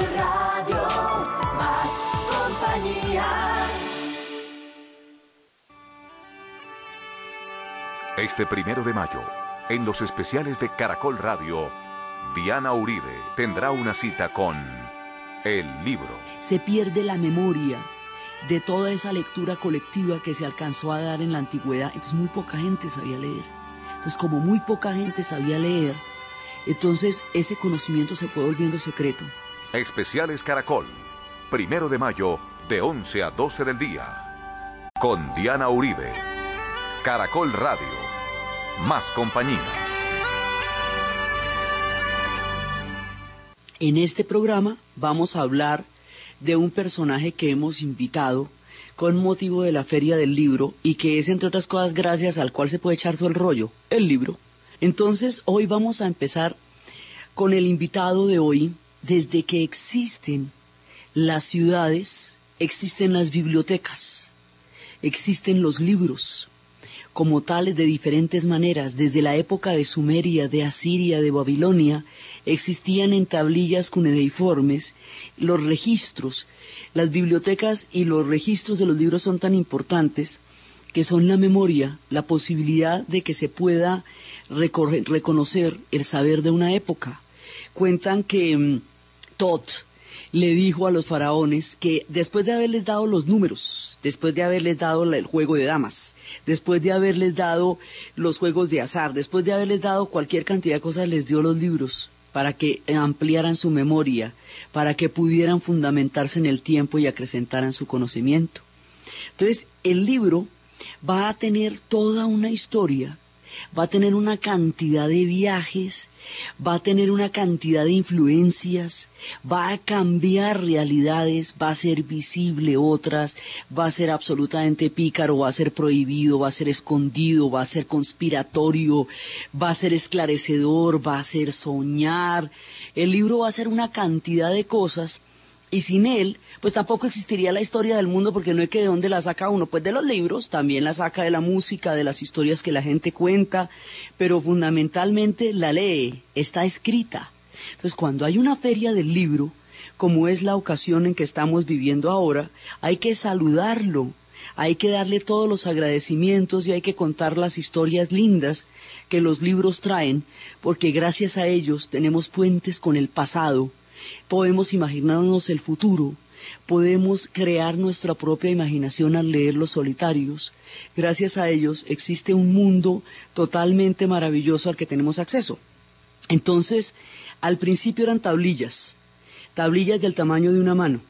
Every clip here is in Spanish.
Radio más compañía. Este primero de mayo, en los especiales de Caracol Radio, Diana Uribe tendrá una cita con el libro. Se pierde la memoria de toda esa lectura colectiva que se alcanzó a dar en la antigüedad. Entonces muy poca gente sabía leer. Entonces como muy poca gente sabía leer, entonces ese conocimiento se fue volviendo secreto. Especiales Caracol, primero de mayo, de 11 a 12 del día. Con Diana Uribe. Caracol Radio. Más compañía. En este programa vamos a hablar de un personaje que hemos invitado con motivo de la Feria del Libro y que es, entre otras cosas, gracias al cual se puede echar todo el rollo, el libro. Entonces, hoy vamos a empezar con el invitado de hoy, desde que existen las ciudades, existen las bibliotecas, existen los libros, como tales de diferentes maneras. Desde la época de Sumeria, de Asiria, de Babilonia, existían en tablillas cuneiformes los registros. Las bibliotecas y los registros de los libros son tan importantes que son la memoria, la posibilidad de que se pueda reconocer el saber de una época. Cuentan que mm, Tot le dijo a los faraones que después de haberles dado los números, después de haberles dado el juego de damas, después de haberles dado los juegos de azar, después de haberles dado cualquier cantidad de cosas, les dio los libros para que ampliaran su memoria, para que pudieran fundamentarse en el tiempo y acrecentaran su conocimiento. Entonces, el libro va a tener toda una historia va a tener una cantidad de viajes, va a tener una cantidad de influencias, va a cambiar realidades, va a ser visible otras, va a ser absolutamente pícaro, va a ser prohibido, va a ser escondido, va a ser conspiratorio, va a ser esclarecedor, va a ser soñar. El libro va a ser una cantidad de cosas y sin él pues tampoco existiría la historia del mundo porque no es que de dónde la saca uno, pues de los libros, también la saca de la música, de las historias que la gente cuenta, pero fundamentalmente la lee, está escrita. Entonces cuando hay una feria del libro, como es la ocasión en que estamos viviendo ahora, hay que saludarlo, hay que darle todos los agradecimientos y hay que contar las historias lindas que los libros traen, porque gracias a ellos tenemos puentes con el pasado, podemos imaginarnos el futuro, podemos crear nuestra propia imaginación al leer Los Solitarios. Gracias a ellos existe un mundo totalmente maravilloso al que tenemos acceso. Entonces, al principio eran tablillas, tablillas del tamaño de una mano,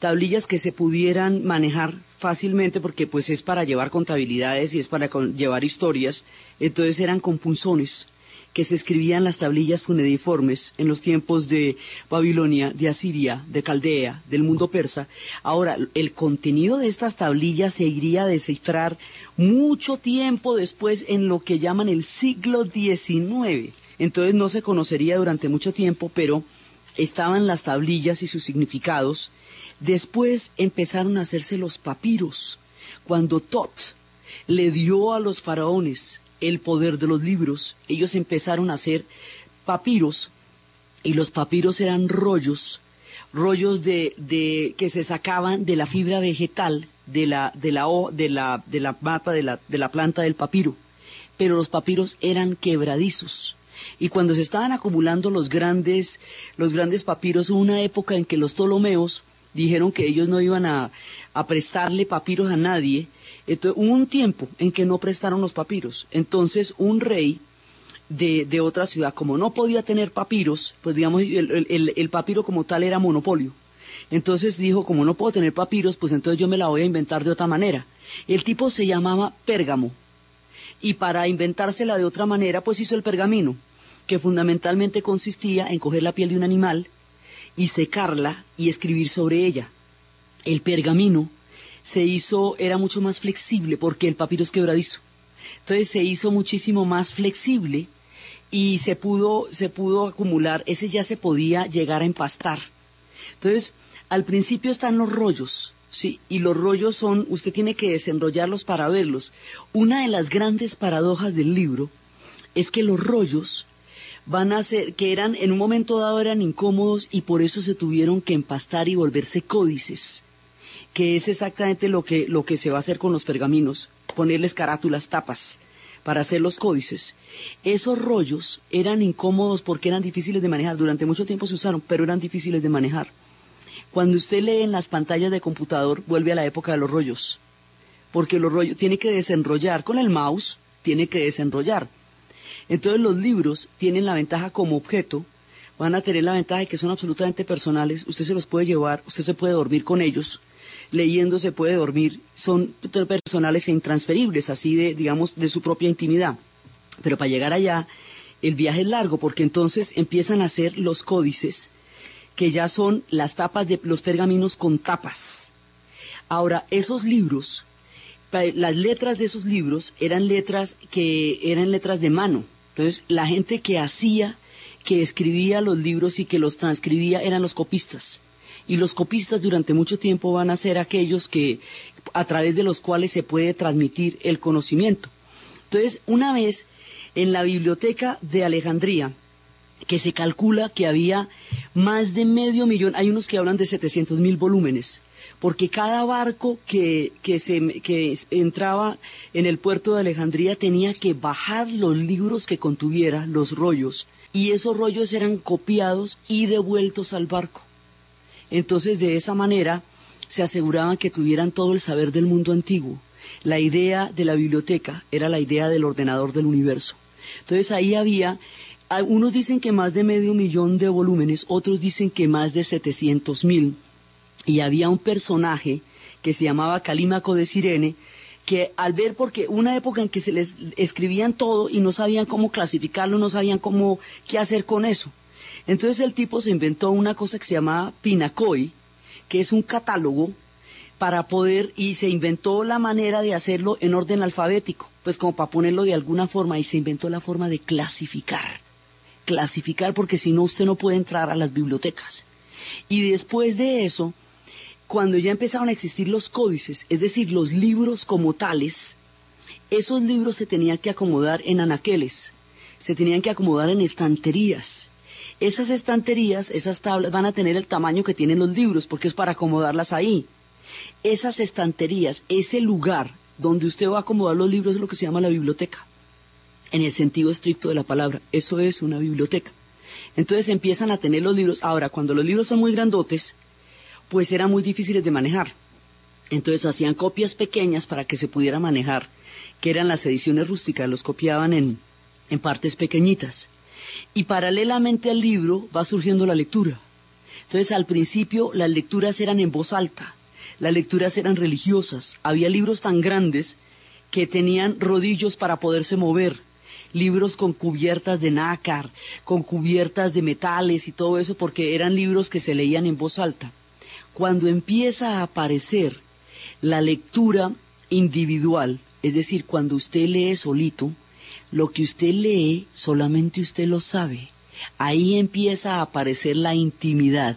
tablillas que se pudieran manejar fácilmente porque pues es para llevar contabilidades y es para llevar historias, entonces eran con punzones que se escribían las tablillas cuneiformes en los tiempos de Babilonia, de Asiria, de Caldea, del mundo persa. Ahora, el contenido de estas tablillas se iría a descifrar mucho tiempo después en lo que llaman el siglo XIX. Entonces no se conocería durante mucho tiempo, pero estaban las tablillas y sus significados. Después empezaron a hacerse los papiros. Cuando Tot le dio a los faraones el poder de los libros, ellos empezaron a hacer papiros y los papiros eran rollos, rollos de, de que se sacaban de la fibra vegetal de la de la de la de la mata de la de la planta del papiro, pero los papiros eran quebradizos. Y cuando se estaban acumulando los grandes los grandes papiros, hubo una época en que los Ptolomeos dijeron que ellos no iban a, a prestarle papiros a nadie, entonces, hubo un tiempo en que no prestaron los papiros. Entonces, un rey de, de otra ciudad, como no podía tener papiros, pues digamos, el, el, papiro como tal era monopolio. Entonces dijo, como no puedo tener papiros, pues entonces yo me la voy a inventar de otra manera. El tipo se llamaba Pérgamo. Y para inventársela de otra manera, pues hizo el pergamino, que fundamentalmente consistía en coger la piel de un animal y secarla y escribir sobre ella. El pergamino se hizo, era mucho más flexible porque el papiro es quebradizo. Entonces se hizo muchísimo más flexible y se pudo, se pudo acumular, ese ya se podía llegar a empastar. Entonces, al principio están los rollos, sí, y los rollos son, usted tiene que desenrollarlos para verlos. Una de las grandes paradojas del libro es que los rollos van a ser, que eran, en un momento dado eran incómodos y por eso se tuvieron que empastar y volverse códices, que es exactamente lo que, lo que se va a hacer con los pergaminos, ponerles carátulas, tapas, para hacer los códices. Esos rollos eran incómodos porque eran difíciles de manejar, durante mucho tiempo se usaron, pero eran difíciles de manejar. Cuando usted lee en las pantallas de computador, vuelve a la época de los rollos, porque los rollos tiene que desenrollar con el mouse, tiene que desenrollar entonces los libros tienen la ventaja como objeto, van a tener la ventaja de que son absolutamente personales, usted se los puede llevar, usted se puede dormir con ellos, leyendo se puede dormir, son personales e intransferibles, así de, digamos, de su propia intimidad. Pero para llegar allá, el viaje es largo, porque entonces empiezan a hacer los códices, que ya son las tapas de los pergaminos con tapas. Ahora, esos libros, las letras de esos libros eran letras que eran letras de mano, entonces, la gente que hacía, que escribía los libros y que los transcribía eran los copistas. Y los copistas durante mucho tiempo van a ser aquellos que, a través de los cuales se puede transmitir el conocimiento. Entonces, una vez en la biblioteca de Alejandría, que se calcula que había más de medio millón, hay unos que hablan de 700 mil volúmenes, porque cada barco que, se, que entraba en el puerto de Alejandría tenía que bajar los libros que contuviera, los rollos, y esos rollos eran copiados y devueltos al barco. Entonces, de esa manera, se aseguraban que tuvieran todo el saber del mundo antiguo. La idea de la biblioteca era la idea del ordenador del universo. Entonces ahí había, unos dicen que más de medio millón de volúmenes, otros dicen que más de setecientos mil y había un personaje que se llamaba Calímaco de Sirene, que al ver, porque una época en que se les escribían todo y no sabían cómo clasificarlo, no sabían cómo, qué hacer con eso. Entonces el tipo se inventó una cosa que se llamaba Pinacoy, que es un catálogo para poder, y se inventó la manera de hacerlo en orden alfabético, pues como para ponerlo de alguna forma, y se inventó la forma de clasificar. Clasificar porque si no usted no puede entrar a las bibliotecas. Y después de eso, cuando ya empezaron a existir los códices, es decir, los libros como tales, esos libros se tenían que acomodar en anaqueles, se tenían que acomodar en estanterías. Esas estanterías, esas tablas van a tener el tamaño que tienen los libros, porque es para acomodarlas ahí. Esas estanterías, ese lugar donde usted va a acomodar los libros es lo que se llama la biblioteca, en el sentido estricto de la palabra. Eso es una biblioteca. Entonces empiezan a tener los libros. Ahora, cuando los libros son muy grandotes, pues eran muy difíciles de manejar. Entonces hacían copias pequeñas para que se pudiera manejar, que eran las ediciones rústicas, los copiaban en, en partes pequeñitas. Y paralelamente al libro va surgiendo la lectura. Entonces al principio las lecturas eran en voz alta, las lecturas eran religiosas, había libros tan grandes que tenían rodillos para poderse mover, libros con cubiertas de nácar, con cubiertas de metales y todo eso, porque eran libros que se leían en voz alta cuando empieza a aparecer la lectura individual, es decir, cuando usted lee solito, lo que usted lee solamente usted lo sabe. Ahí empieza a aparecer la intimidad.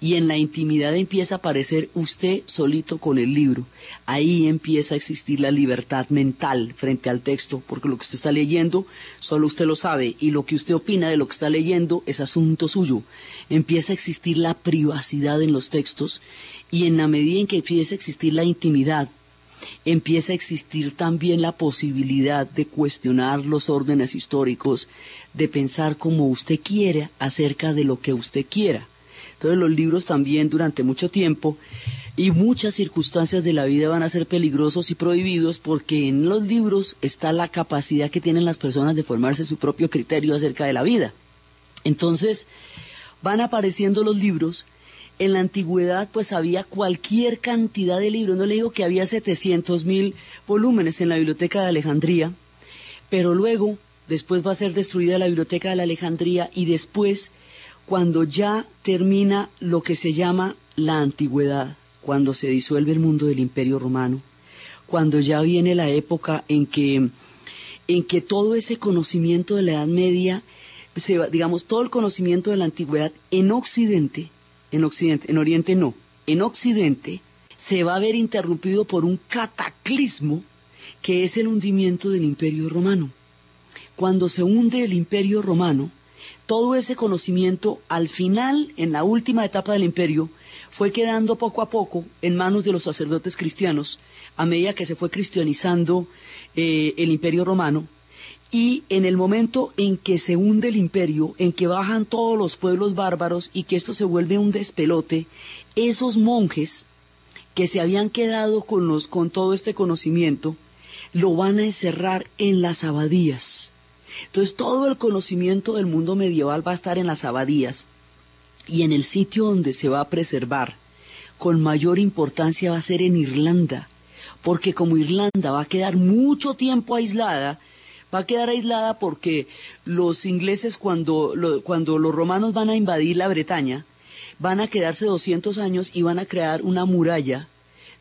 Y en la intimidad empieza a aparecer usted solito con el libro. Ahí empieza a existir la libertad mental frente al texto, porque lo que usted está leyendo solo usted lo sabe y lo que usted opina de lo que está leyendo es asunto suyo. Empieza a existir la privacidad en los textos y en la medida en que empieza a existir la intimidad, empieza a existir también la posibilidad de cuestionar los órdenes históricos, de pensar como usted quiera acerca de lo que usted quiera. Entonces los libros también durante mucho tiempo y muchas circunstancias de la vida van a ser peligrosos y prohibidos porque en los libros está la capacidad que tienen las personas de formarse su propio criterio acerca de la vida. Entonces van apareciendo los libros. En la antigüedad pues había cualquier cantidad de libros. No le digo que había 700 mil volúmenes en la biblioteca de Alejandría, pero luego, después va a ser destruida la biblioteca de la Alejandría y después cuando ya termina lo que se llama la antigüedad, cuando se disuelve el mundo del imperio romano, cuando ya viene la época en que, en que todo ese conocimiento de la Edad Media, se digamos, todo el conocimiento de la antigüedad en Occidente, en Occidente, en Oriente no, en Occidente, se va a ver interrumpido por un cataclismo que es el hundimiento del imperio romano. Cuando se hunde el imperio romano, todo ese conocimiento al final, en la última etapa del imperio, fue quedando poco a poco en manos de los sacerdotes cristianos a medida que se fue cristianizando eh, el imperio romano. Y en el momento en que se hunde el imperio, en que bajan todos los pueblos bárbaros y que esto se vuelve un despelote, esos monjes que se habían quedado con, los, con todo este conocimiento, lo van a encerrar en las abadías. Entonces todo el conocimiento del mundo medieval va a estar en las abadías y en el sitio donde se va a preservar con mayor importancia va a ser en Irlanda, porque como Irlanda va a quedar mucho tiempo aislada, va a quedar aislada porque los ingleses cuando, cuando los romanos van a invadir la Bretaña, van a quedarse 200 años y van a crear una muralla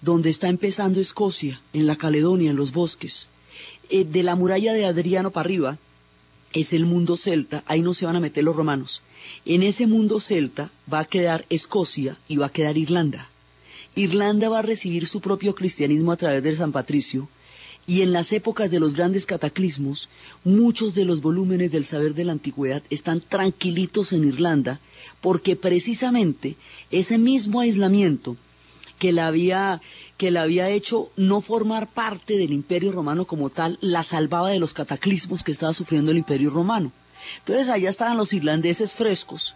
donde está empezando Escocia, en la Caledonia, en los bosques. Eh, de la muralla de Adriano para arriba es el mundo celta, ahí no se van a meter los romanos. En ese mundo celta va a quedar Escocia y va a quedar Irlanda. Irlanda va a recibir su propio cristianismo a través del San Patricio, y en las épocas de los grandes cataclismos, muchos de los volúmenes del saber de la antigüedad están tranquilitos en Irlanda, porque precisamente ese mismo aislamiento que la había que la había hecho no formar parte del imperio romano como tal, la salvaba de los cataclismos que estaba sufriendo el imperio romano. Entonces allá estaban los irlandeses frescos,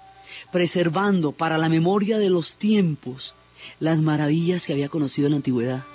preservando para la memoria de los tiempos las maravillas que había conocido en la antigüedad.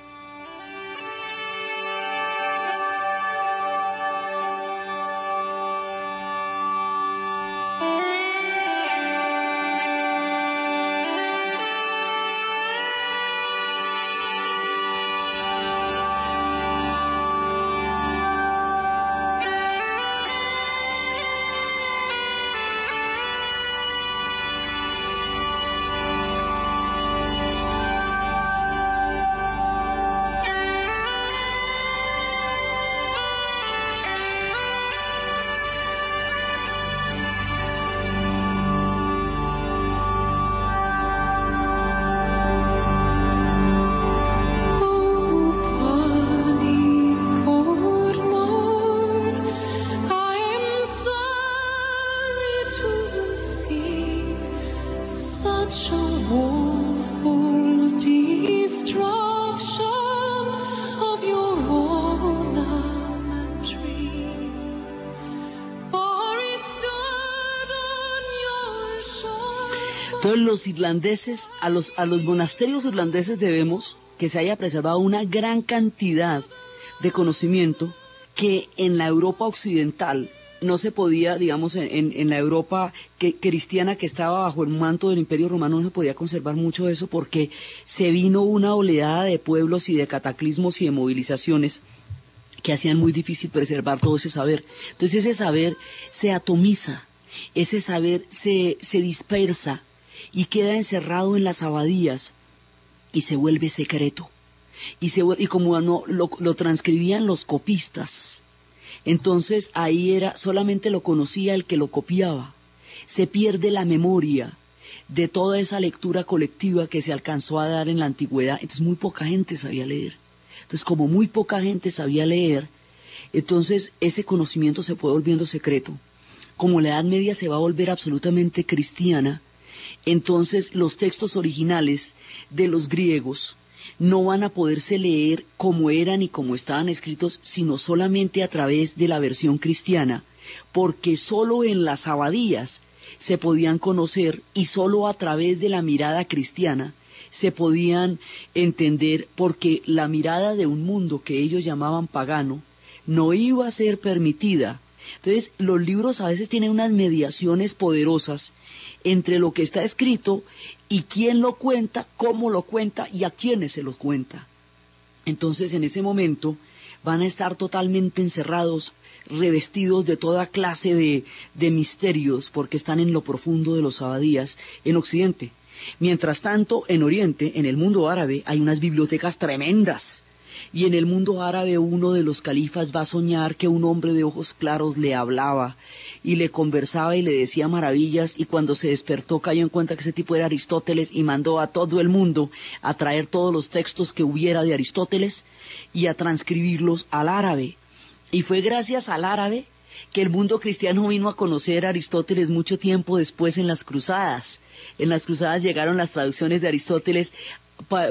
Irlandeses, a los, a los monasterios irlandeses debemos que se haya preservado una gran cantidad de conocimiento que en la Europa occidental no se podía, digamos, en, en la Europa que, cristiana que estaba bajo el manto del Imperio Romano, no se podía conservar mucho de eso porque se vino una oleada de pueblos y de cataclismos y de movilizaciones que hacían muy difícil preservar todo ese saber. Entonces ese saber se atomiza, ese saber se, se dispersa, y queda encerrado en las abadías y se vuelve secreto. Y, se, y como no, lo, transcribían los copistas, entonces ahí era, solamente lo conocía el que lo copiaba. Se pierde la memoria de toda esa lectura colectiva que se alcanzó a dar en la antigüedad. Entonces muy poca gente sabía leer. Entonces como muy poca gente sabía leer, entonces ese conocimiento se fue volviendo secreto. Como la Edad Media se va a volver absolutamente cristiana, entonces los textos originales de los griegos no van a poderse leer como eran y como estaban escritos, sino solamente a través de la versión cristiana, porque sólo en las abadías se podían conocer y sólo a través de la mirada cristiana se podían entender, porque la mirada de un mundo que ellos llamaban pagano no iba a ser permitida. Entonces, los libros a veces tienen unas mediaciones poderosas entre lo que está escrito y quién lo cuenta, cómo lo cuenta y a quiénes se lo cuenta. Entonces en ese momento van a estar totalmente encerrados, revestidos de toda clase de, de misterios, porque están en lo profundo de los abadías en Occidente. Mientras tanto, en Oriente, en el mundo árabe, hay unas bibliotecas tremendas. Y en el mundo árabe uno de los califas va a soñar que un hombre de ojos claros le hablaba y le conversaba y le decía maravillas y cuando se despertó cayó en cuenta que ese tipo era Aristóteles y mandó a todo el mundo a traer todos los textos que hubiera de Aristóteles y a transcribirlos al árabe. Y fue gracias al árabe que el mundo cristiano vino a conocer a Aristóteles mucho tiempo después en las cruzadas. En las cruzadas llegaron las traducciones de Aristóteles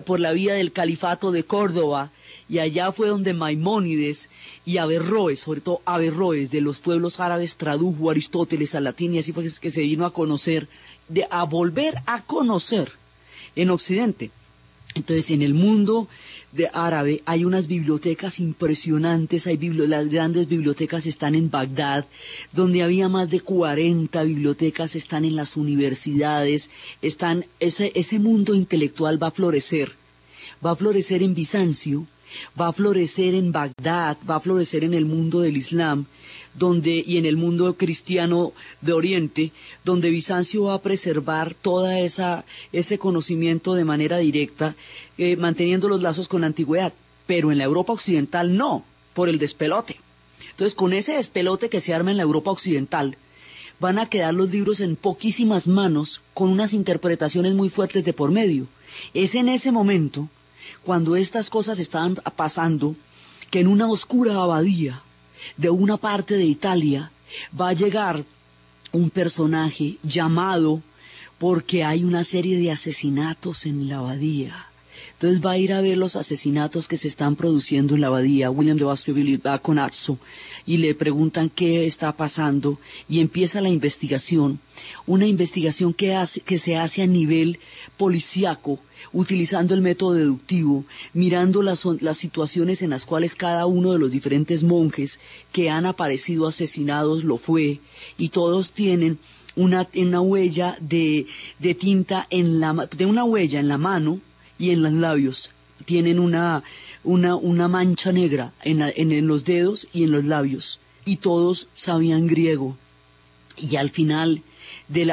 por la vía del califato de Córdoba y allá fue donde Maimónides y Averroes, sobre todo Averroes de los pueblos árabes, tradujo Aristóteles al latín y así fue que se vino a conocer, de, a volver a conocer en Occidente. Entonces, en el mundo de árabe hay unas bibliotecas impresionantes, hay las grandes bibliotecas están en Bagdad, donde había más de 40 bibliotecas, están en las universidades, están, ese, ese mundo intelectual va a florecer, va a florecer en Bizancio, va a florecer en Bagdad, va a florecer en el mundo del Islam, donde y en el mundo cristiano de Oriente, donde Bizancio va a preservar toda esa ese conocimiento de manera directa, eh, manteniendo los lazos con la antigüedad, pero en la Europa occidental no, por el despelote. Entonces, con ese despelote que se arma en la Europa occidental, van a quedar los libros en poquísimas manos con unas interpretaciones muy fuertes de por medio. Es en ese momento cuando estas cosas estaban pasando, que en una oscura abadía de una parte de Italia va a llegar un personaje llamado porque hay una serie de asesinatos en la abadía. Entonces va a ir a ver los asesinatos que se están produciendo en la abadía. William de Baskerville va con Atzo y le preguntan qué está pasando y empieza la investigación. Una investigación que, que se hace a nivel policíaco utilizando el método deductivo, mirando las, las situaciones en las cuales cada uno de los diferentes monjes que han aparecido asesinados lo fue, y todos tienen una, una huella de, de tinta en la, de una huella en la mano y en los labios. Tienen una, una, una mancha negra en, en, en los dedos y en los labios. Y todos sabían griego. Y al final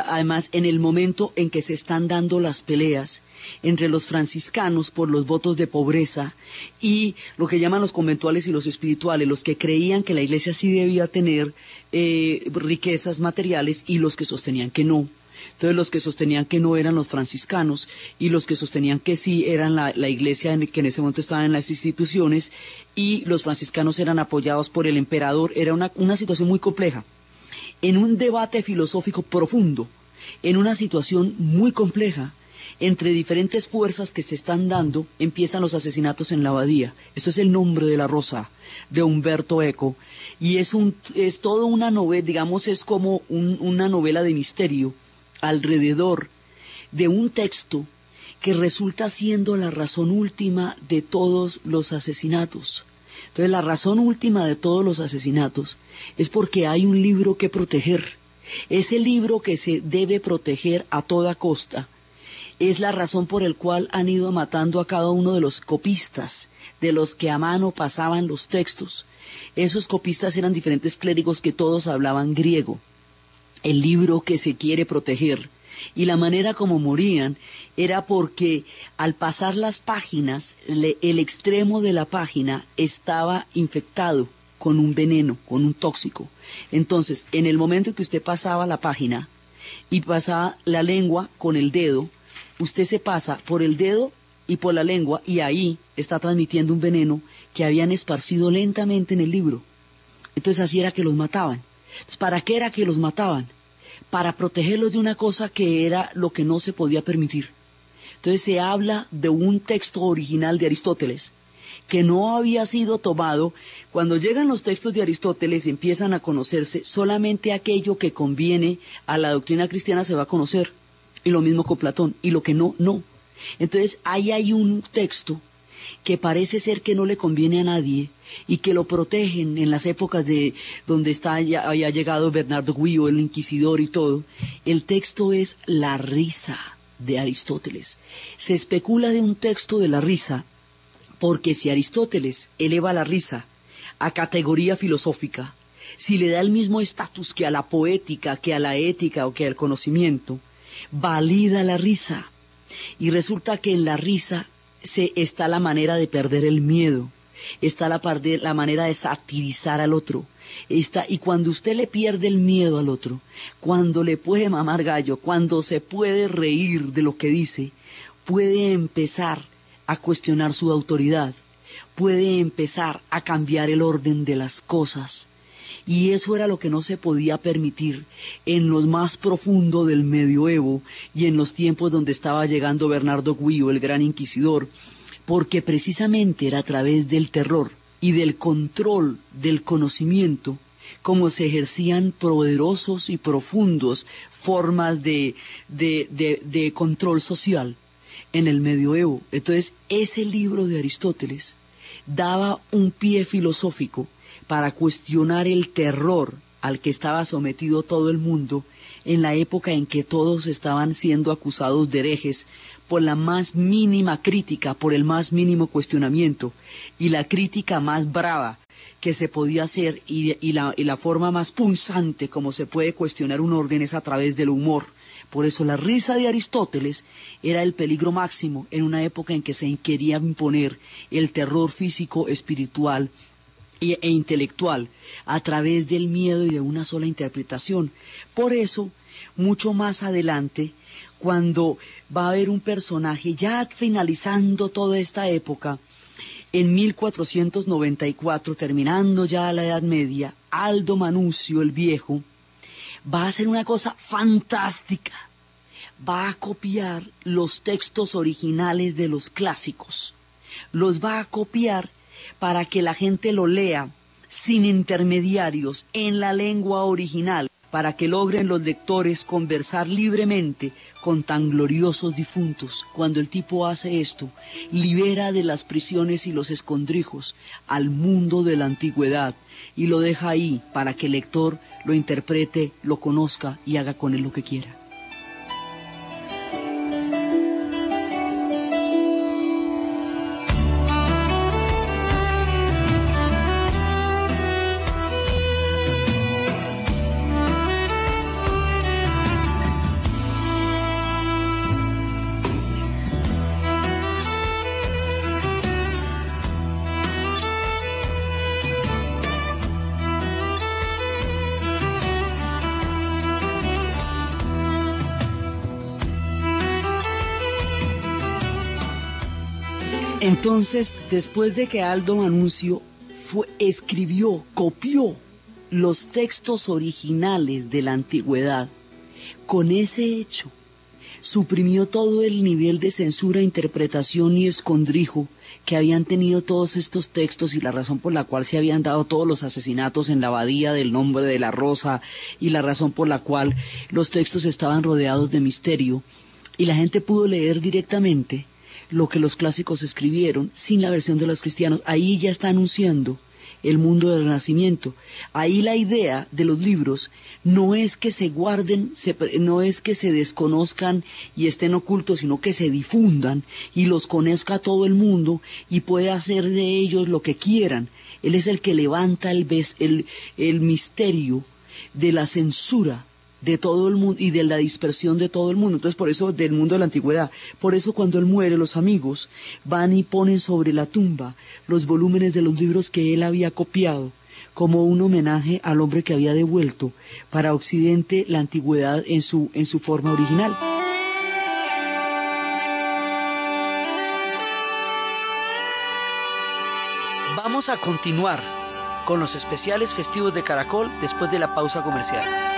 además, en el momento en que se están dando las peleas entre los franciscanos por los votos de pobreza y lo que llaman los conventuales y los espirituales, los que creían que la iglesia sí debía tener eh, riquezas materiales y los que sostenían que no. Entonces los que sostenían que no eran los franciscanos y los que sostenían que sí eran la, iglesia que en ese momento estaban en las instituciones y los franciscanos eran apoyados por el emperador. Era una situación muy compleja en un debate filosófico profundo, en una situación muy compleja, entre diferentes fuerzas que se están dando, empiezan los asesinatos en la abadía. Esto es el nombre de la rosa de Humberto Eco. Y es, un, es todo una novela, digamos, es como una novela de misterio alrededor de un texto que resulta siendo la razón última de todos los asesinatos. Entonces la razón última de todos los asesinatos es porque hay un libro que proteger. Ese libro que se debe proteger a toda costa es la razón por el cual han ido matando a cada uno de los copistas, de los que a mano pasaban los textos. Esos copistas eran diferentes clérigos que todos hablaban griego. El libro que se quiere proteger y la manera como morían era porque al pasar las páginas, el extremo de la página estaba infectado con un veneno, con un tóxico. Entonces, en el momento que usted pasaba la página y pasaba la lengua con el dedo, usted se pasa por el dedo y por la lengua y ahí está transmitiendo un veneno que habían esparcido lentamente en el libro. Entonces así era que los mataban. ¿para qué era que los mataban? Para protegerlos de una cosa que era lo que no se podía permitir. Entonces se habla de un texto original de Aristóteles que no había sido tomado. Cuando llegan los textos de Aristóteles y empiezan a conocerse, solamente aquello que conviene a la doctrina cristiana se va a conocer. Y lo mismo con Platón. Y lo que no, no. Entonces ahí hay un texto que parece ser que no le conviene a nadie y que lo protegen en las épocas de donde está llegado Bernardo Guillo, el inquisidor y todo. El texto es la risa de Aristóteles. Se especula de un texto de la risa porque si Aristóteles eleva la risa a categoría filosófica, si le da el mismo estatus que a la poética, que a la ética o que al conocimiento, valida la risa. Y resulta que en la risa se está la manera de perder el miedo está la, la manera de satirizar al otro. Está, y cuando usted le pierde el miedo al otro, cuando le puede mamar gallo, cuando se puede reír de lo que dice, puede empezar a cuestionar su autoridad, puede empezar a cambiar el orden de las cosas. Y eso era lo que no se podía permitir en los más profundo del medioevo y en los tiempos donde estaba llegando Bernardo Guío, el gran inquisidor, porque precisamente era a través del terror y del control del conocimiento como se ejercían poderosos y profundos formas de, de, de control social en el medioevo. Entonces, ese libro de Aristóteles daba un pie filosófico para cuestionar el terror al que estaba sometido todo el mundo en la época en que todos estaban siendo acusados de herejes por la más mínima crítica, por el más mínimo cuestionamiento, y la crítica más brava que se podía hacer y, la, y la forma más punzante como se puede cuestionar un orden es a través del humor. Por eso la risa de Aristóteles era el peligro máximo en una época en que se quería imponer el terror físico, espiritual e intelectual a través del miedo y de una sola interpretación. Por eso, mucho más adelante, cuando va a haber un personaje ya finalizando toda esta época, en 1494, terminando ya la Edad Media, Aldo Manucio el Viejo va a hacer una cosa fantástica. Va a copiar los textos originales de los clásicos. Los va a copiar para que la gente lo lea sin intermediarios en la lengua original para que logren los lectores conversar libremente con tan gloriosos difuntos. Cuando el tipo hace esto, libera de las prisiones y los escondrijos al mundo de la antigüedad y lo deja ahí para que el lector lo interprete, lo conozca y haga con él lo que quiera. Entonces, después de que Aldo Manuncio fue, escribió, copió los textos originales de la antigüedad, con ese hecho suprimió todo el nivel de censura, interpretación y escondrijo que habían tenido todos estos textos y la razón por la cual se habían dado todos los asesinatos en la abadía del nombre de la rosa y la razón por la cual los textos estaban rodeados de misterio y la gente pudo leer directamente lo que los clásicos escribieron sin la versión de los cristianos. Ahí ya está anunciando el mundo del renacimiento. Ahí la idea de los libros no es que se guarden, no es que se desconozcan y estén ocultos, sino que se difundan y los conozca todo el mundo y puede hacer de ellos lo que quieran. Él es el que levanta el, el, el misterio de la censura de todo el mundo y de la dispersión de todo el mundo. Entonces, por eso del mundo de la antigüedad. Por eso cuando él muere, los amigos van y ponen sobre la tumba los volúmenes de los libros que él había copiado como un homenaje al hombre que había devuelto para Occidente la antigüedad en su, en su forma original. Vamos a continuar con los especiales festivos de Caracol después de la pausa comercial.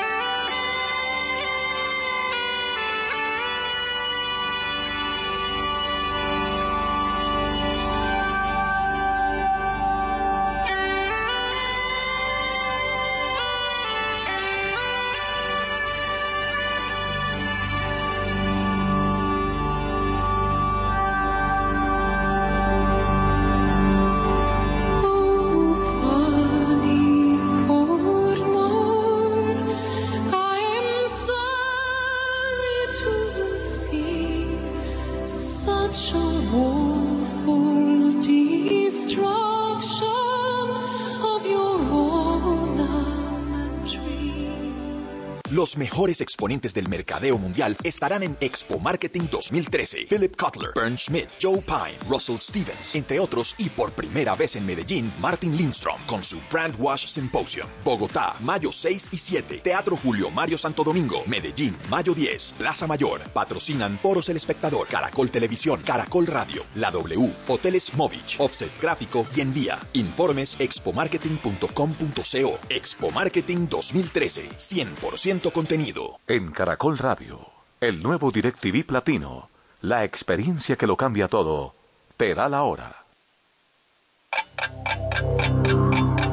Los mejores exponentes del mercadeo mundial estarán en Expo Marketing 2013. Philip Kotler, Bernd Schmidt, Joe Pine, Russell Stevens, entre otros, y por primera vez en Medellín, Martin Lindstrom con su Brand Wash Symposium. Bogotá, mayo 6 y 7. Teatro Julio Mario Santo Domingo. Medellín, mayo 10. Plaza Mayor. Patrocinan Foros El Espectador, Caracol Televisión, Caracol Radio, La W, Hoteles Movich, Offset Gráfico y Envía. Informes expomarketing.com.co. Expo Marketing 2013. 100% contenido. En Caracol Radio, el nuevo DirecTV Platino, la experiencia que lo cambia todo, te da la hora.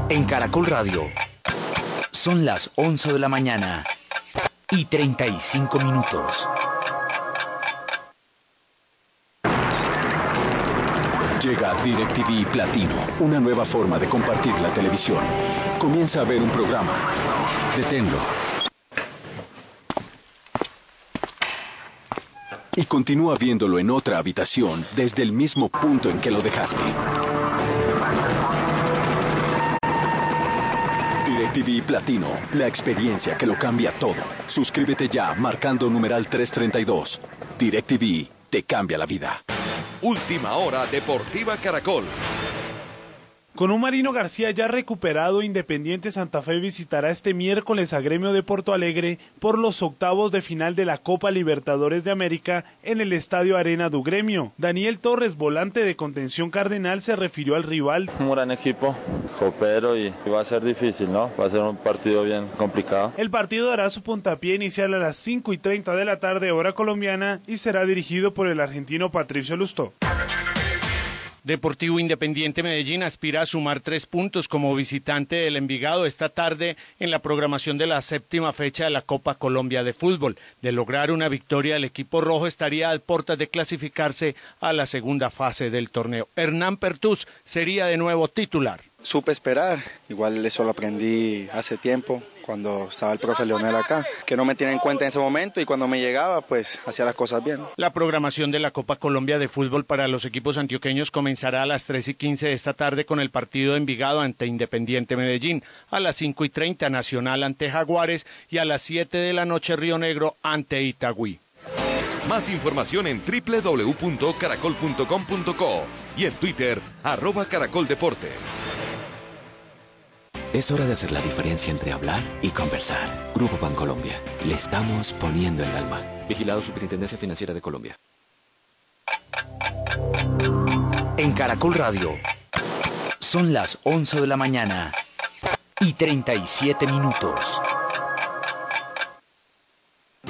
En Caracol Radio, son las 11 de la mañana y 35 minutos. Llega DirecTV Platino, una nueva forma de compartir la televisión. Comienza a ver un programa. Deténlo. Y continúa viéndolo en otra habitación desde el mismo punto en que lo dejaste. DirecTV Platino, la experiencia que lo cambia todo. Suscríbete ya marcando numeral 332. DirecTV te cambia la vida. Última hora Deportiva Caracol. Con un Marino García ya recuperado, Independiente Santa Fe visitará este miércoles a Gremio de Porto Alegre por los octavos de final de la Copa Libertadores de América en el Estadio Arena du Gremio. Daniel Torres, volante de contención cardenal, se refirió al rival. Un gran equipo, copero y va a ser difícil, ¿no? Va a ser un partido bien complicado. El partido dará su puntapié inicial a las 5 y 30 de la tarde, hora colombiana, y será dirigido por el argentino Patricio Lustó. Deportivo Independiente Medellín aspira a sumar tres puntos como visitante del Envigado esta tarde en la programación de la séptima fecha de la Copa Colombia de Fútbol. De lograr una victoria, el equipo rojo estaría a puertas de clasificarse a la segunda fase del torneo. Hernán Pertús sería de nuevo titular. Supe esperar, igual eso lo aprendí hace tiempo, cuando estaba el profe Leonel acá, que no me tiene en cuenta en ese momento y cuando me llegaba, pues hacía las cosas bien. La programación de la Copa Colombia de Fútbol para los equipos antioqueños comenzará a las 3 y 15 de esta tarde con el partido de Envigado ante Independiente Medellín, a las 5 y 30 Nacional ante Jaguares y a las 7 de la noche Río Negro ante Itagüí. Más información en www.caracol.com.co y en Twitter, arroba Caracol Deportes. Es hora de hacer la diferencia entre hablar y conversar. Grupo Bancolombia. Le estamos poniendo el alma. Vigilado Superintendencia Financiera de Colombia. En Caracol Radio, son las 11 de la mañana y 37 minutos.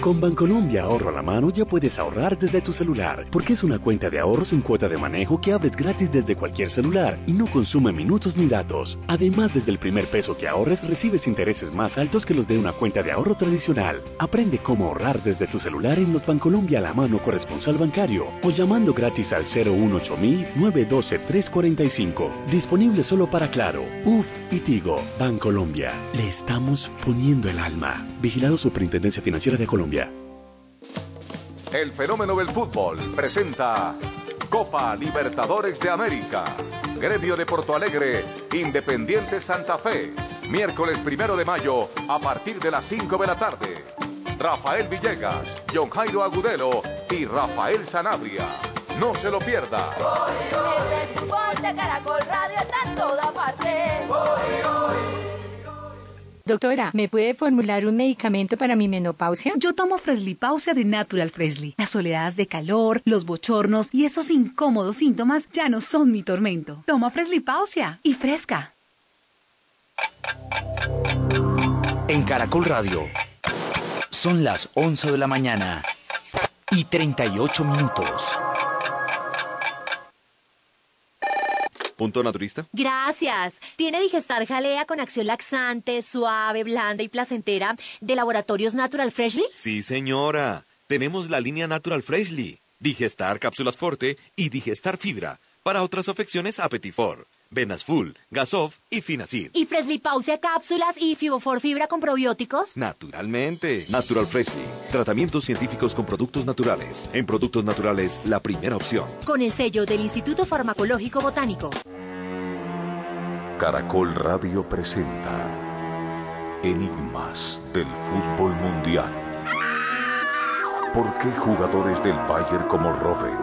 Con Bancolombia Ahorro a la Mano ya puedes ahorrar desde tu celular, porque es una cuenta de ahorros en cuota de manejo que abres gratis desde cualquier celular y no consume minutos ni datos. Además, desde el primer peso que ahorres recibes intereses más altos que los de una cuenta de ahorro tradicional. Aprende cómo ahorrar desde tu celular en los Bancolombia a la Mano corresponsal bancario o llamando gratis al 018 912 345. Disponible solo para Claro, UF y Tigo. Bancolombia. Le estamos poniendo el alma. Vigilado Superintendencia Financiera de Colombia. El fenómeno del fútbol presenta Copa Libertadores de América. Gremio de Porto Alegre, Independiente Santa Fe. Miércoles primero de mayo a partir de las 5 de la tarde. Rafael Villegas, John Jairo Agudelo y Rafael Sanabria. No se lo pierda. El fútbol de Caracol Radio está en toda parte. Doctora, ¿me puede formular un medicamento para mi menopausia? Yo tomo Freslipausia de Natural Freshly. Las oleadas de calor, los bochornos y esos incómodos síntomas ya no son mi tormento. Tomo Freslipausia y fresca. En Caracol Radio, son las 11 de la mañana y 38 minutos. ¿Punto naturista? Gracias. ¿Tiene Digestar Jalea con acción laxante, suave, blanda y placentera de Laboratorios Natural Freshly? Sí, señora. Tenemos la línea Natural Freshly, Digestar Cápsulas Forte y Digestar Fibra. Para otras afecciones, Apetifor, Venas Full, Gasof y Finacid. ¿Y Freshly Pausia cápsulas y Fibofor Fibra con probióticos? Naturalmente. Natural Freshly. Tratamientos científicos con productos naturales. En productos naturales, la primera opción. Con el sello del Instituto Farmacológico Botánico. Caracol Radio presenta enigmas del fútbol mundial. ¿Por qué jugadores del Bayern como Robben,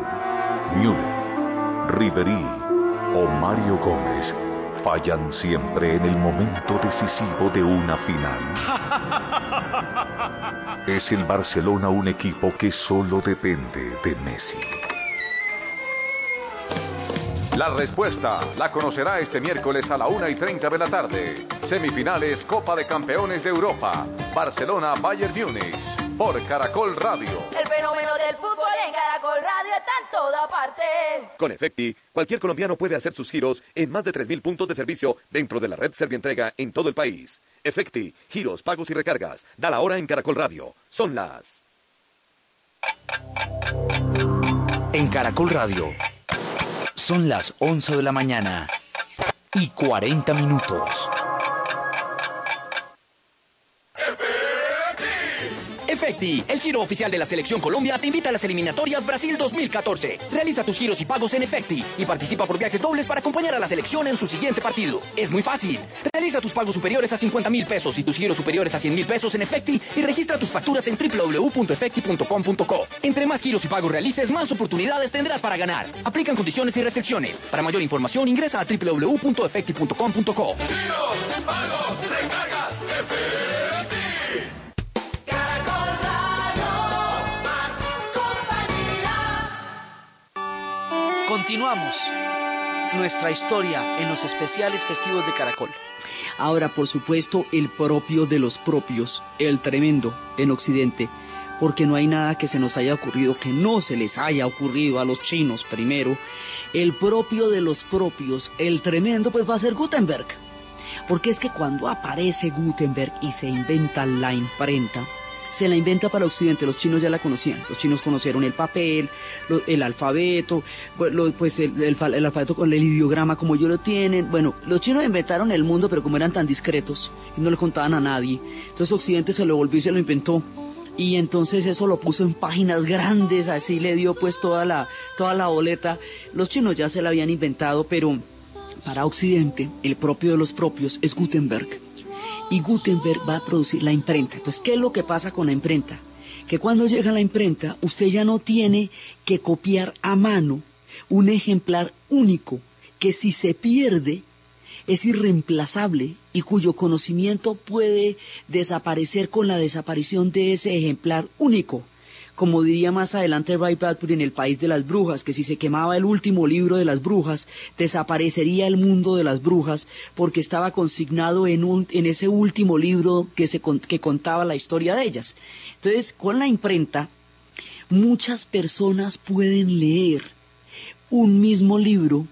Müller, Ribery o Mario Gómez fallan siempre en el momento decisivo de una final? ¿Es el Barcelona un equipo que solo depende de Messi? La respuesta la conocerá este miércoles a la 1 y 30 de la tarde. Semifinales Copa de Campeones de Europa. Barcelona-Bayern Múnich. Por Caracol Radio. El fenómeno del fútbol en Caracol Radio está en toda parte. Con Efecti, cualquier colombiano puede hacer sus giros en más de 3.000 puntos de servicio dentro de la red Servientrega en todo el país. Efecti, giros, pagos y recargas. Da la hora en Caracol Radio. Son las... En Caracol Radio. Son las 11 de la mañana y 40 minutos. Efecti, el giro oficial de la Selección Colombia, te invita a las eliminatorias Brasil 2014. Realiza tus giros y pagos en Efecti y participa por viajes dobles para acompañar a la selección en su siguiente partido. Es muy fácil. Realiza tus pagos superiores a 50 mil pesos y tus giros superiores a 100 mil pesos en Efecti y registra tus facturas en www.efecti.com.co. Entre más giros y pagos realices, más oportunidades tendrás para ganar. Aplican condiciones y restricciones. Para mayor información ingresa a www.efecti.com.co. Giros, pagos, recargas, Continuamos nuestra historia en los especiales festivos de Caracol. Ahora, por supuesto, el propio de los propios, el tremendo en Occidente, porque no hay nada que se nos haya ocurrido que no se les haya ocurrido a los chinos primero. El propio de los propios, el tremendo, pues va a ser Gutenberg. Porque es que cuando aparece Gutenberg y se inventa la imprenta, se la inventa para Occidente, los chinos ya la conocían, los chinos conocieron el papel, el alfabeto, pues, el alfabeto con el ideograma como ellos lo tienen, bueno, los chinos inventaron el mundo, pero como eran tan discretos y no le contaban a nadie, entonces Occidente se lo volvió y se lo inventó. Y entonces eso lo puso en páginas grandes, así le dio pues toda la, toda la boleta. Los chinos ya se la habían inventado, pero para Occidente, el propio de los propios es Gutenberg y Gutenberg va a producir la imprenta. Entonces, ¿qué es lo que pasa con la imprenta? Que cuando llega la imprenta, usted ya no tiene que copiar a mano un ejemplar único que si se pierde es irreemplazable y cuyo conocimiento puede desaparecer con la desaparición de ese ejemplar único. Como diría más adelante Ray Bradbury en El País de las Brujas, que si se quemaba el último libro de las brujas, desaparecería el mundo de las brujas, porque estaba consignado en, un, en ese último libro que, se, que contaba la historia de ellas. Entonces, con la imprenta, muchas personas pueden leer un mismo libro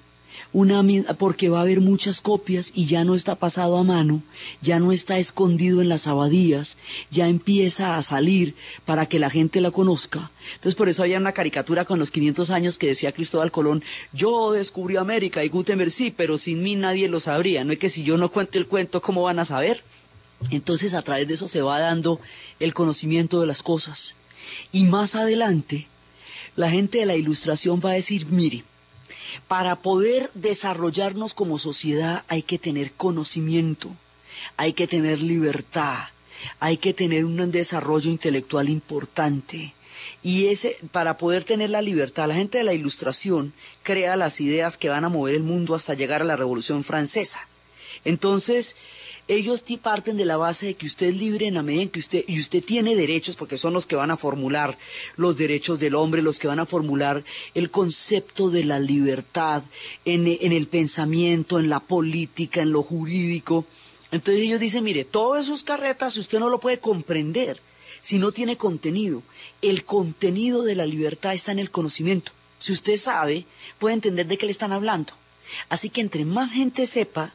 una porque va a haber muchas copias y ya no está pasado a mano, ya no está escondido en las abadías, ya empieza a salir para que la gente la conozca. Entonces por eso había una caricatura con los 500 años que decía Cristóbal Colón, yo descubrí América y Gutenberg sí, pero sin mí nadie lo sabría, no es que si yo no cuento el cuento, ¿cómo van a saber? Entonces a través de eso se va dando el conocimiento de las cosas. Y más adelante, la gente de la ilustración va a decir, mire, para poder desarrollarnos como sociedad hay que tener conocimiento, hay que tener libertad, hay que tener un desarrollo intelectual importante. Y ese, para poder tener la libertad, la gente de la ilustración crea las ideas que van a mover el mundo hasta llegar a la Revolución Francesa. Entonces, ellos ti- parten de la base de que usted es libre en la medida en que usted, y usted tiene derechos, porque son los que van a formular los derechos del hombre, los que van a formular el concepto de la libertad en, en el pensamiento, en la política, en lo jurídico. Entonces ellos dicen, mire, todas sus carretas usted no lo puede comprender si no tiene contenido. El contenido de la libertad está en el conocimiento. Si usted sabe, puede entender de qué le están hablando. Así que entre más gente sepa,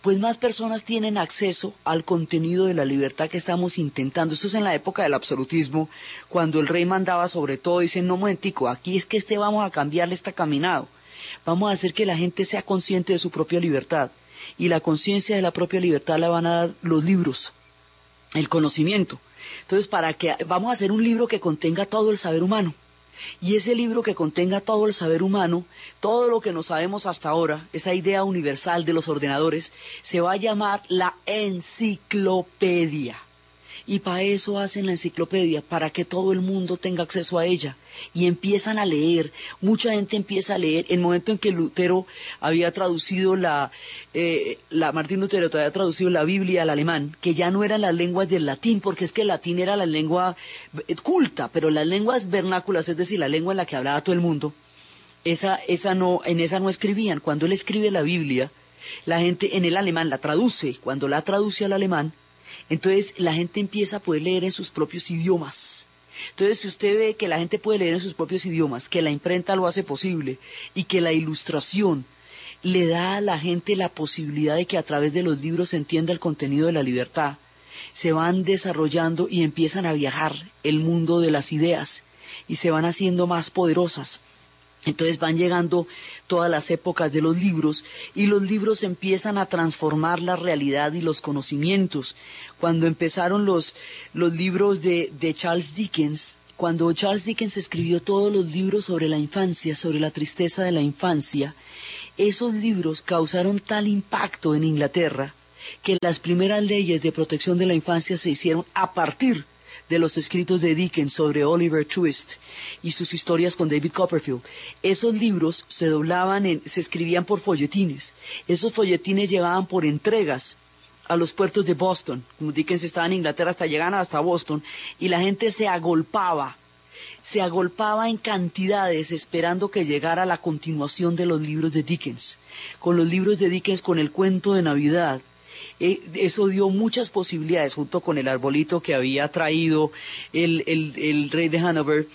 pues más personas tienen acceso al contenido de la libertad que estamos intentando. Esto es en la época del absolutismo, cuando el rey mandaba sobre todo, dicen, no momentico, aquí es que este vamos a cambiarle este caminado. Vamos a hacer que la gente sea consciente de su propia libertad. Y la conciencia de la propia libertad la van a dar los libros, el conocimiento. Entonces, para que vamos a hacer un libro que contenga todo el saber humano. Y ese libro que contenga todo el saber humano, todo lo que no sabemos hasta ahora, esa idea universal de los ordenadores, se va a llamar la enciclopedia. Y para eso hacen la enciclopedia, para que todo el mundo tenga acceso a ella. Y empiezan a leer, mucha gente empieza a leer. El momento en que Lutero había traducido la, eh, la Martín Lutero había traducido la Biblia al alemán, que ya no eran las lenguas del latín, porque es que el latín era la lengua eh, culta, pero las lenguas vernáculas, es decir, la lengua en la que hablaba todo el mundo, esa, esa no, en esa no escribían. Cuando él escribe la Biblia, la gente en el alemán la traduce. Cuando la traduce al alemán, entonces la gente empieza a poder leer en sus propios idiomas. Entonces, si usted ve que la gente puede leer en sus propios idiomas, que la imprenta lo hace posible y que la ilustración le da a la gente la posibilidad de que a través de los libros se entienda el contenido de la libertad, se van desarrollando y empiezan a viajar el mundo de las ideas y se van haciendo más poderosas. Entonces van llegando todas las épocas de los libros y los libros empiezan a transformar la realidad y los conocimientos. Cuando empezaron los, los libros de, de Charles Dickens, cuando Charles Dickens escribió todos los libros sobre la infancia, sobre la tristeza de la infancia, esos libros causaron tal impacto en Inglaterra que las primeras leyes de protección de la infancia se hicieron a partir de los escritos de Dickens sobre Oliver Twist y sus historias con David Copperfield. Esos libros se doblaban, en, se escribían por folletines. Esos folletines llegaban por entregas a los puertos de Boston. Como Dickens estaba en Inglaterra hasta llegar hasta Boston y la gente se agolpaba se agolpaba en cantidades esperando que llegara la continuación de los libros de Dickens. Con los libros de Dickens, con el cuento de Navidad, eh, eso dio muchas posibilidades junto con el arbolito que había traído el, el, rey de Hanover,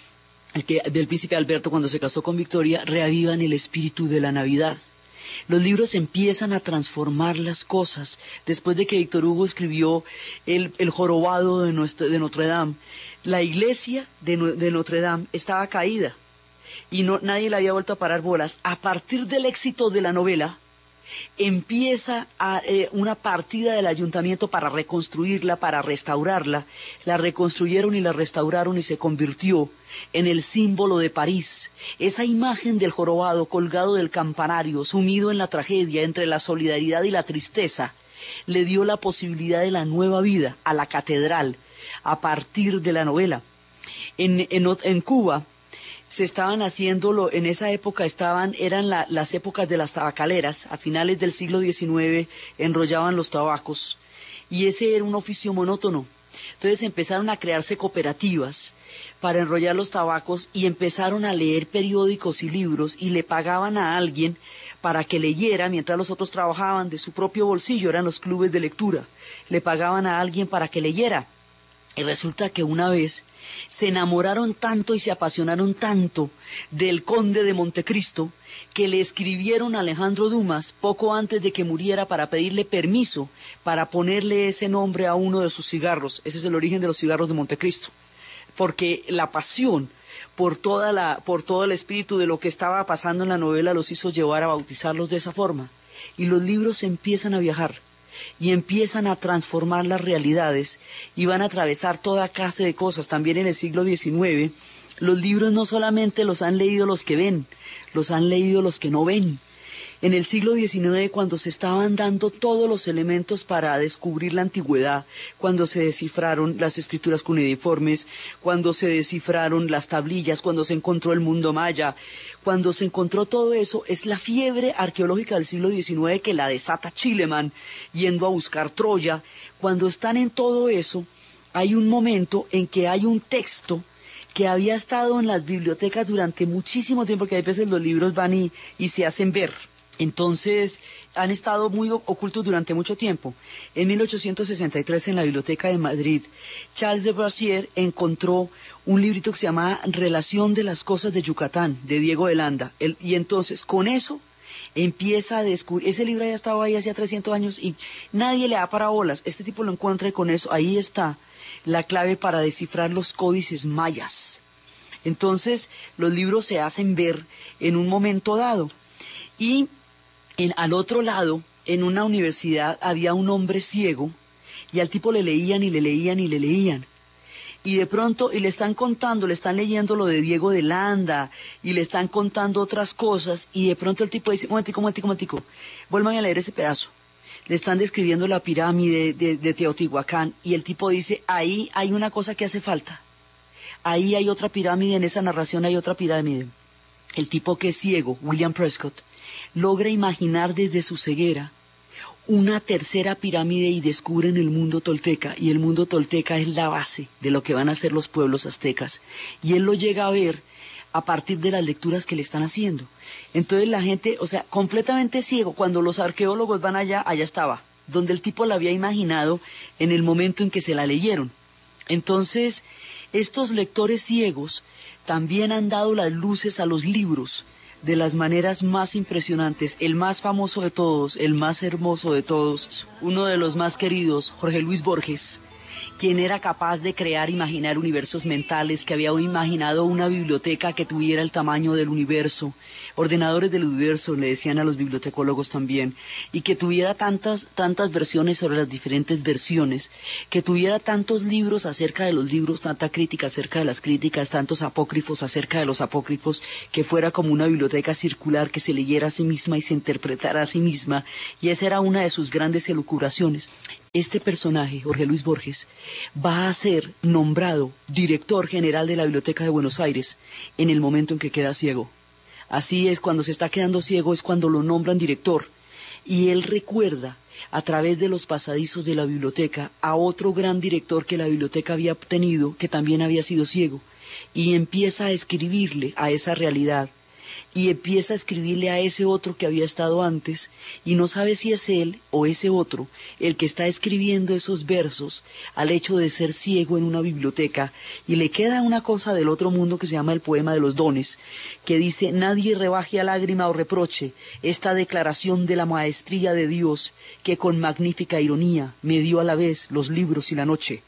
el que, del príncipe Alberto cuando se casó con Victoria, reavivan el espíritu de la Navidad. Los libros empiezan a transformar las cosas. Después de que Víctor Hugo escribió el, el jorobado de, nuestro, de, Notre Dame, la iglesia de, de Notre Dame estaba caída y no, nadie le había vuelto a parar bolas. A partir del éxito de la novela, empieza eh, una partida del ayuntamiento para reconstruirla, para restaurarla. La reconstruyeron y la restauraron y se convirtió en el símbolo de París. Esa imagen del jorobado colgado del campanario, sumido en la tragedia entre la solidaridad y la tristeza, le dio la posibilidad de la nueva vida a la catedral a partir de la novela. En, en Cuba, se estaban haciendo, en esa época estaban, eran la, las épocas de las tabacaleras, a finales del siglo XIX enrollaban los tabacos y ese era un oficio monótono. Entonces empezaron a crearse cooperativas para enrollar los tabacos y empezaron a leer periódicos y libros y le pagaban a alguien para que leyera mientras los otros trabajaban de su propio bolsillo, eran los clubes de lectura, le pagaban a alguien para que leyera. Y resulta que una vez se enamoraron tanto y se apasionaron tanto del conde de Montecristo que le escribieron a Alejandro Dumas poco antes de que muriera para pedirle permiso para ponerle ese nombre a uno de sus cigarros. Ese es el origen de los cigarros de Montecristo. Porque la pasión por, toda la, por todo el espíritu de lo que estaba pasando en la novela los hizo llevar a bautizarlos de esa forma. Y los libros empiezan a viajar y empiezan a transformar las realidades y van a atravesar toda clase de cosas. También en el siglo XIX, los libros no solamente los han leído los que ven, los han leído los que no ven. En el siglo XIX, cuando se estaban dando todos los elementos para descubrir la antigüedad, cuando se descifraron las escrituras cuneiformes, cuando se descifraron las tablillas, cuando se encontró el mundo maya, cuando se encontró todo eso, es la fiebre arqueológica del siglo XIX que la desata Chileman yendo a buscar Troya. Cuando están en todo eso, hay un momento en que hay un texto que había estado en las bibliotecas durante muchísimo tiempo, porque a veces los libros van y, y se hacen ver. Entonces, han estado muy ocultos durante mucho tiempo. En 1863, en la Biblioteca de Madrid, Charles de Brassier encontró un librito que se llama Relación de las Cosas de Yucatán, de Diego de Landa. y entonces, con eso, empieza a descubrir, ese libro ya estaba ahí hacía 300 años y nadie le da parabolas. Este tipo lo encuentra y con eso, ahí está la clave para descifrar los códices mayas. Entonces, los libros se hacen ver en un momento dado. Y al otro lado, en una universidad, había un hombre ciego y al tipo le leían y le leían y le leían. y de pronto, y le están contando, le están leyendo lo de Diego de Landa, y le están contando otras cosas, y de pronto el tipo dice, momentico, momentico, momentico, vuélvame a leer ese pedazo. Le están describiendo la pirámide de, de Teotihuacán, y el tipo dice, ahí hay una cosa que hace falta. Ahí hay otra pirámide, en esa narración hay otra pirámide. El tipo que es ciego, William Prescott, logra imaginar desde su ceguera una tercera pirámide y descubren el mundo tolteca y el mundo tolteca es la base de lo que van a ser los pueblos aztecas y él lo llega a ver a partir de las lecturas que le están haciendo. Entonces la gente, o sea, completamente ciego, cuando los arqueólogos van allá, allá estaba, donde el tipo la había imaginado en el momento en que se la leyeron. Entonces, estos lectores ciegos también han dado las luces a los libros de las maneras más impresionantes, el más famoso de todos, el más hermoso de todos, uno de los más queridos, Jorge Luis Borges, quien era capaz de crear, imaginar universos mentales, que había imaginado una biblioteca que tuviera el tamaño del universo, ordenadores del universo, le decían a los bibliotecólogos también, y que tuviera tantas, tantas versiones sobre las diferentes versiones, que tuviera tantos libros acerca de los libros, tanta crítica acerca de las críticas, tantos apócrifos acerca de los apócrifos, que fuera como una biblioteca circular que se leyera a sí misma y se interpretara a sí misma, y esa era una de sus grandes elucubraciones. Este personaje, Jorge Luis Borges, va a ser nombrado director general de la Biblioteca de Buenos Aires en el momento en que queda ciego. Así es, cuando se está quedando ciego es cuando lo nombran director. Y él recuerda, a través de los pasadizos de la biblioteca, a otro gran director que la biblioteca había obtenido, que también había sido ciego, y empieza a escribirle a esa realidad y empieza a escribirle a ese otro que había estado antes y no sabe si es él o ese otro el que está escribiendo esos versos al hecho de ser ciego en una biblioteca. Y le queda una cosa del otro mundo que se llama el poema de los dones que dice nadie rebaje a lágrima o reproche esta declaración de la maestría de Dios que con magnífica ironía me dio a la vez los libros y la noche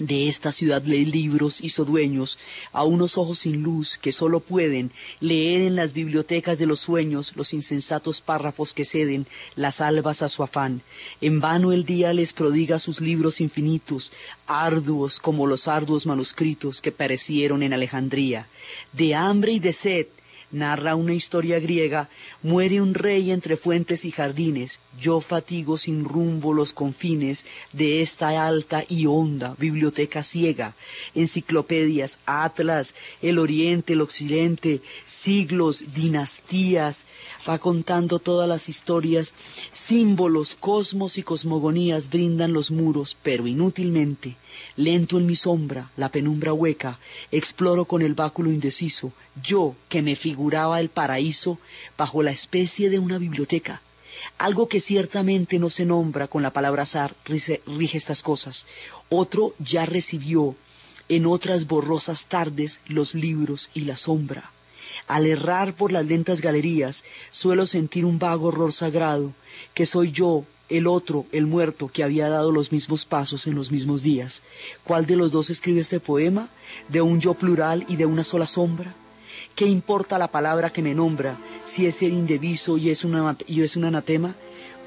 de esta ciudad lee libros hizo dueños a unos ojos sin luz que sólo pueden leer en las bibliotecas de los sueños los insensatos párrafos que ceden las albas a su afán. En vano el día les prodiga sus libros infinitos, arduos como los arduos manuscritos que perecieron en Alejandría. De hambre y de sed narra una historia griega, muere un rey entre fuentes y jardines, yo fatigo sin rumbo los confines de esta alta y honda biblioteca ciega, enciclopedias, atlas, el oriente, el occidente, siglos, dinastías, va contando todas las historias, símbolos, cosmos y cosmogonías brindan los muros, pero inútilmente. Lento en mi sombra, la penumbra hueca, exploro con el báculo indeciso, yo que me figuraba el paraíso bajo la especie de una biblioteca. Algo que ciertamente no se nombra con la palabra azar rige, estas cosas. Otro ya recibió en otras borrosas tardes los libros y la sombra. Al errar por las lentas galerías, suelo sentir un vago horror sagrado, que soy yo el otro, el muerto, que había dado los mismos pasos en los mismos días. ¿Cuál de los dos escribe este poema? ¿De un yo plural y de una sola sombra? ¿Qué importa la palabra que me nombra si es el indeviso y es, una, y es un anatema?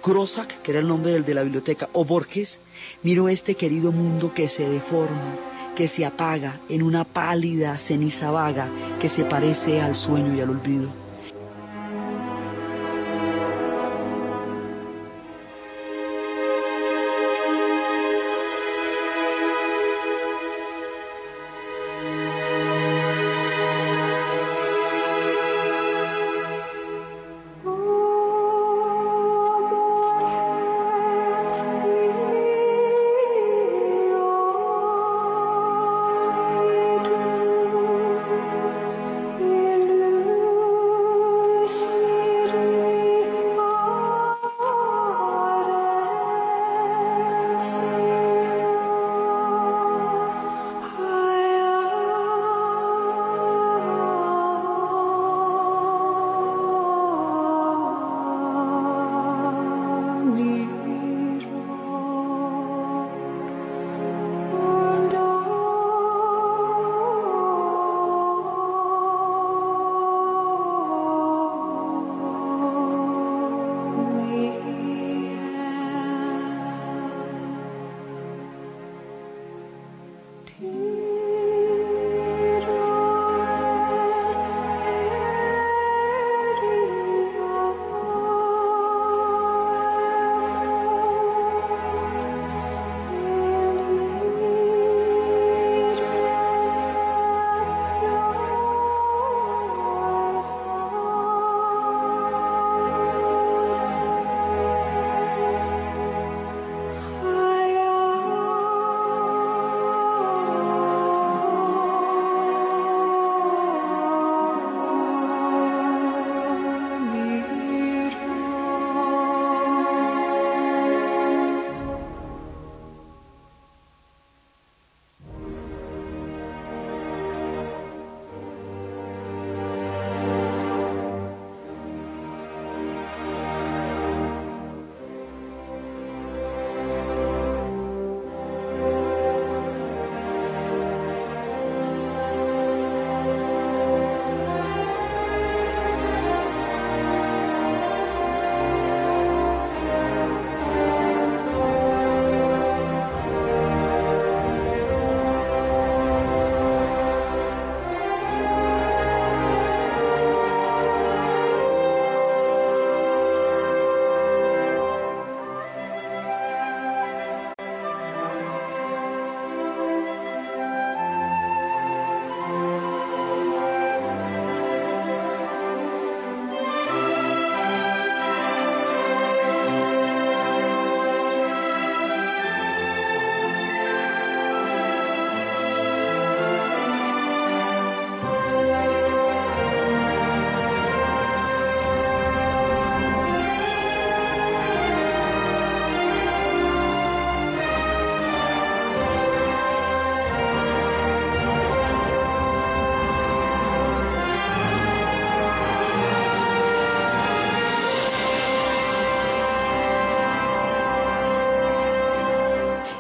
Crossack, que era el nombre del de la biblioteca, o Borges, miro este querido mundo que se deforma, que se apaga en una pálida ceniza vaga que se parece al sueño y al olvido.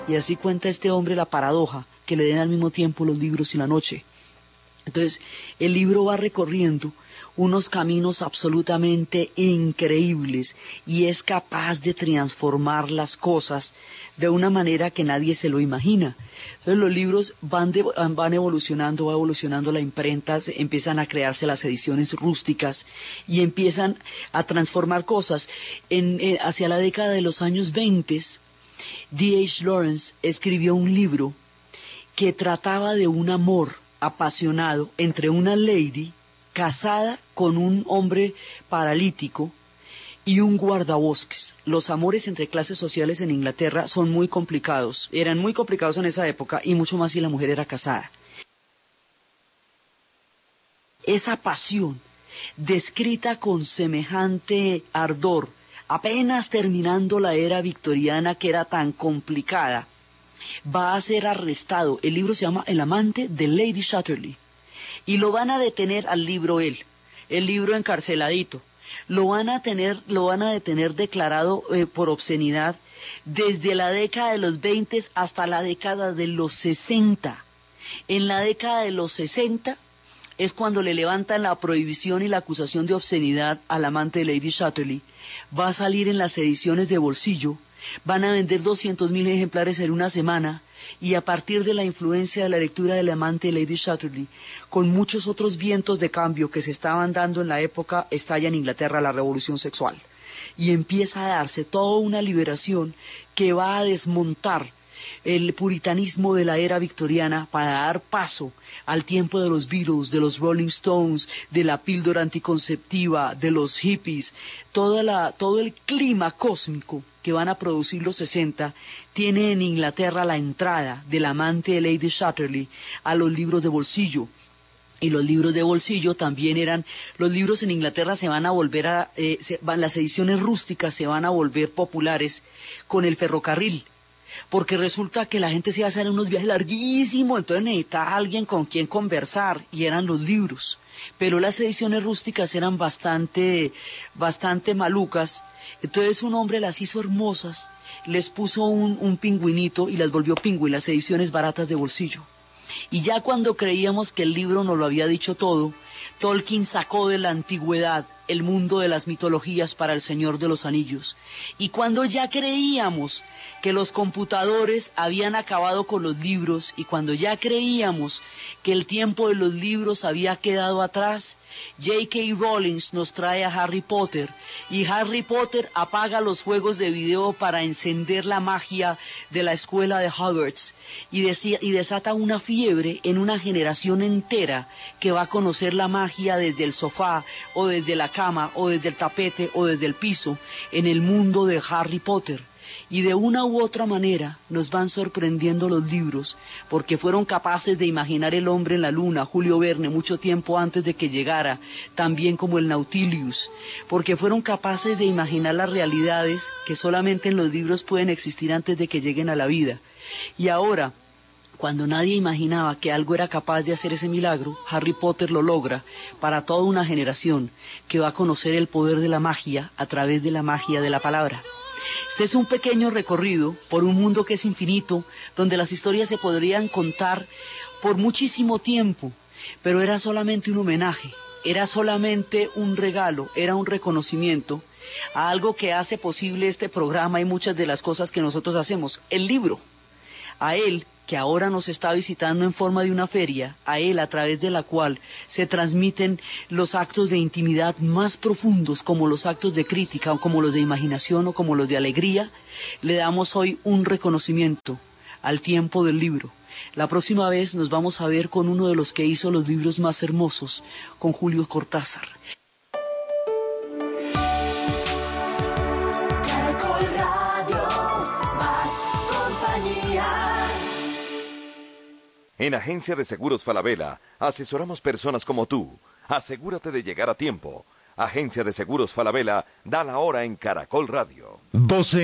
Y así cuenta este hombre la paradoja que le den al mismo tiempo los libros y la noche. Entonces, el libro va recorriendo unos caminos absolutamente increíbles y es capaz de transformar las cosas de una manera que nadie se lo imagina. Entonces los libros van, van evolucionando, va evolucionando la imprenta, empiezan a crearse las ediciones rústicas y empiezan a transformar cosas. Eh, hacia la década de los años 20, D.H. Lawrence escribió un libro que trataba de un amor apasionado entre una lady casada con un hombre paralítico y un guardabosques. Los amores entre clases sociales en Inglaterra son muy complicados, eran muy complicados en esa época y mucho más si la mujer era casada. Esa pasión, descrita con semejante ardor, apenas terminando la era victoriana que era tan complicada, va a ser arrestado. El libro se llama El amante de Lady Chatterley y lo van a detener al libro él, el libro encarceladito. Lo van a tener, lo van a detener declarado eh, por obscenidad desde la década de los 20 hasta la década de los 60. En la década de los 60 es cuando le levantan la prohibición y la acusación de obscenidad al amante de Lady Chatterley. Va a salir en las ediciones de bolsillo, van a vender 200.000 ejemplares en una semana y a partir de la influencia de la lectura del amante Lady Chatterley, con muchos otros vientos de cambio que se estaban dando en la época, estalla en Inglaterra la revolución sexual. Y empieza a darse toda una liberación que va a desmontar el puritanismo de la era victoriana para dar paso al tiempo de los Beatles, de los Rolling Stones, de la píldora anticonceptiva, de los hippies, todo el clima cósmico que van a producir los 60 tiene en Inglaterra la entrada del amante de Lady Chatterley a los libros de bolsillo. Y los libros de bolsillo también eran, los libros en Inglaterra se van a volver a, eh, las ediciones rústicas se van a volver populares con el ferrocarril porque resulta que la gente se iba a hacer unos viajes larguísimos, entonces necesitaba alguien con quien conversar, y eran los libros. Pero las ediciones rústicas eran bastante, bastante malucas, entonces un hombre las hizo hermosas, les puso un, un pingüinito y las volvió pingüin, las ediciones baratas de bolsillo. Y ya cuando creíamos que el libro nos lo había dicho todo, Tolkien sacó de la antigüedad el mundo de las mitologías para el Señor de los Anillos. Y cuando ya creíamos que los computadores habían acabado con los libros y cuando ya creíamos que el tiempo de los libros había quedado atrás, J.K. Rowling nos trae a Harry Potter y Harry Potter apaga los juegos de video para encender la magia de la escuela de Hogwarts y, y desata una fiebre en una generación entera que va a conocer la magia desde el sofá o desde la cama o desde el tapete o desde el piso en el mundo de Harry Potter. Y de una u otra manera nos van sorprendiendo los libros, porque fueron capaces de imaginar el hombre en la luna, Julio Verne, mucho tiempo antes de que llegara, también como el Nautilus, porque fueron capaces de imaginar las realidades que solamente en los libros pueden existir antes de que lleguen a la vida. Y ahora, cuando nadie imaginaba que algo era capaz de hacer ese milagro, Harry Potter lo logra para toda una generación que va a conocer el poder de la magia a través de la magia de la palabra. Este es un pequeño recorrido por un mundo que es infinito, donde las historias se podrían contar por muchísimo tiempo, pero era solamente un homenaje, era solamente un regalo, era un reconocimiento a algo que hace posible este programa y muchas de las cosas que nosotros hacemos, el libro. A él que ahora nos está visitando en forma de una feria, a él a través de la cual se transmiten los actos de intimidad más profundos, como los actos de crítica, o como los de imaginación, o como los de alegría, le damos hoy un reconocimiento al tiempo del libro. La próxima vez nos vamos a ver con uno de los que hizo los libros más hermosos, con Julio Cortázar. En Agencia de Seguros Falabella asesoramos personas como tú. Asegúrate de llegar a tiempo. Agencia de Seguros Falabella da la hora en Caracol Radio.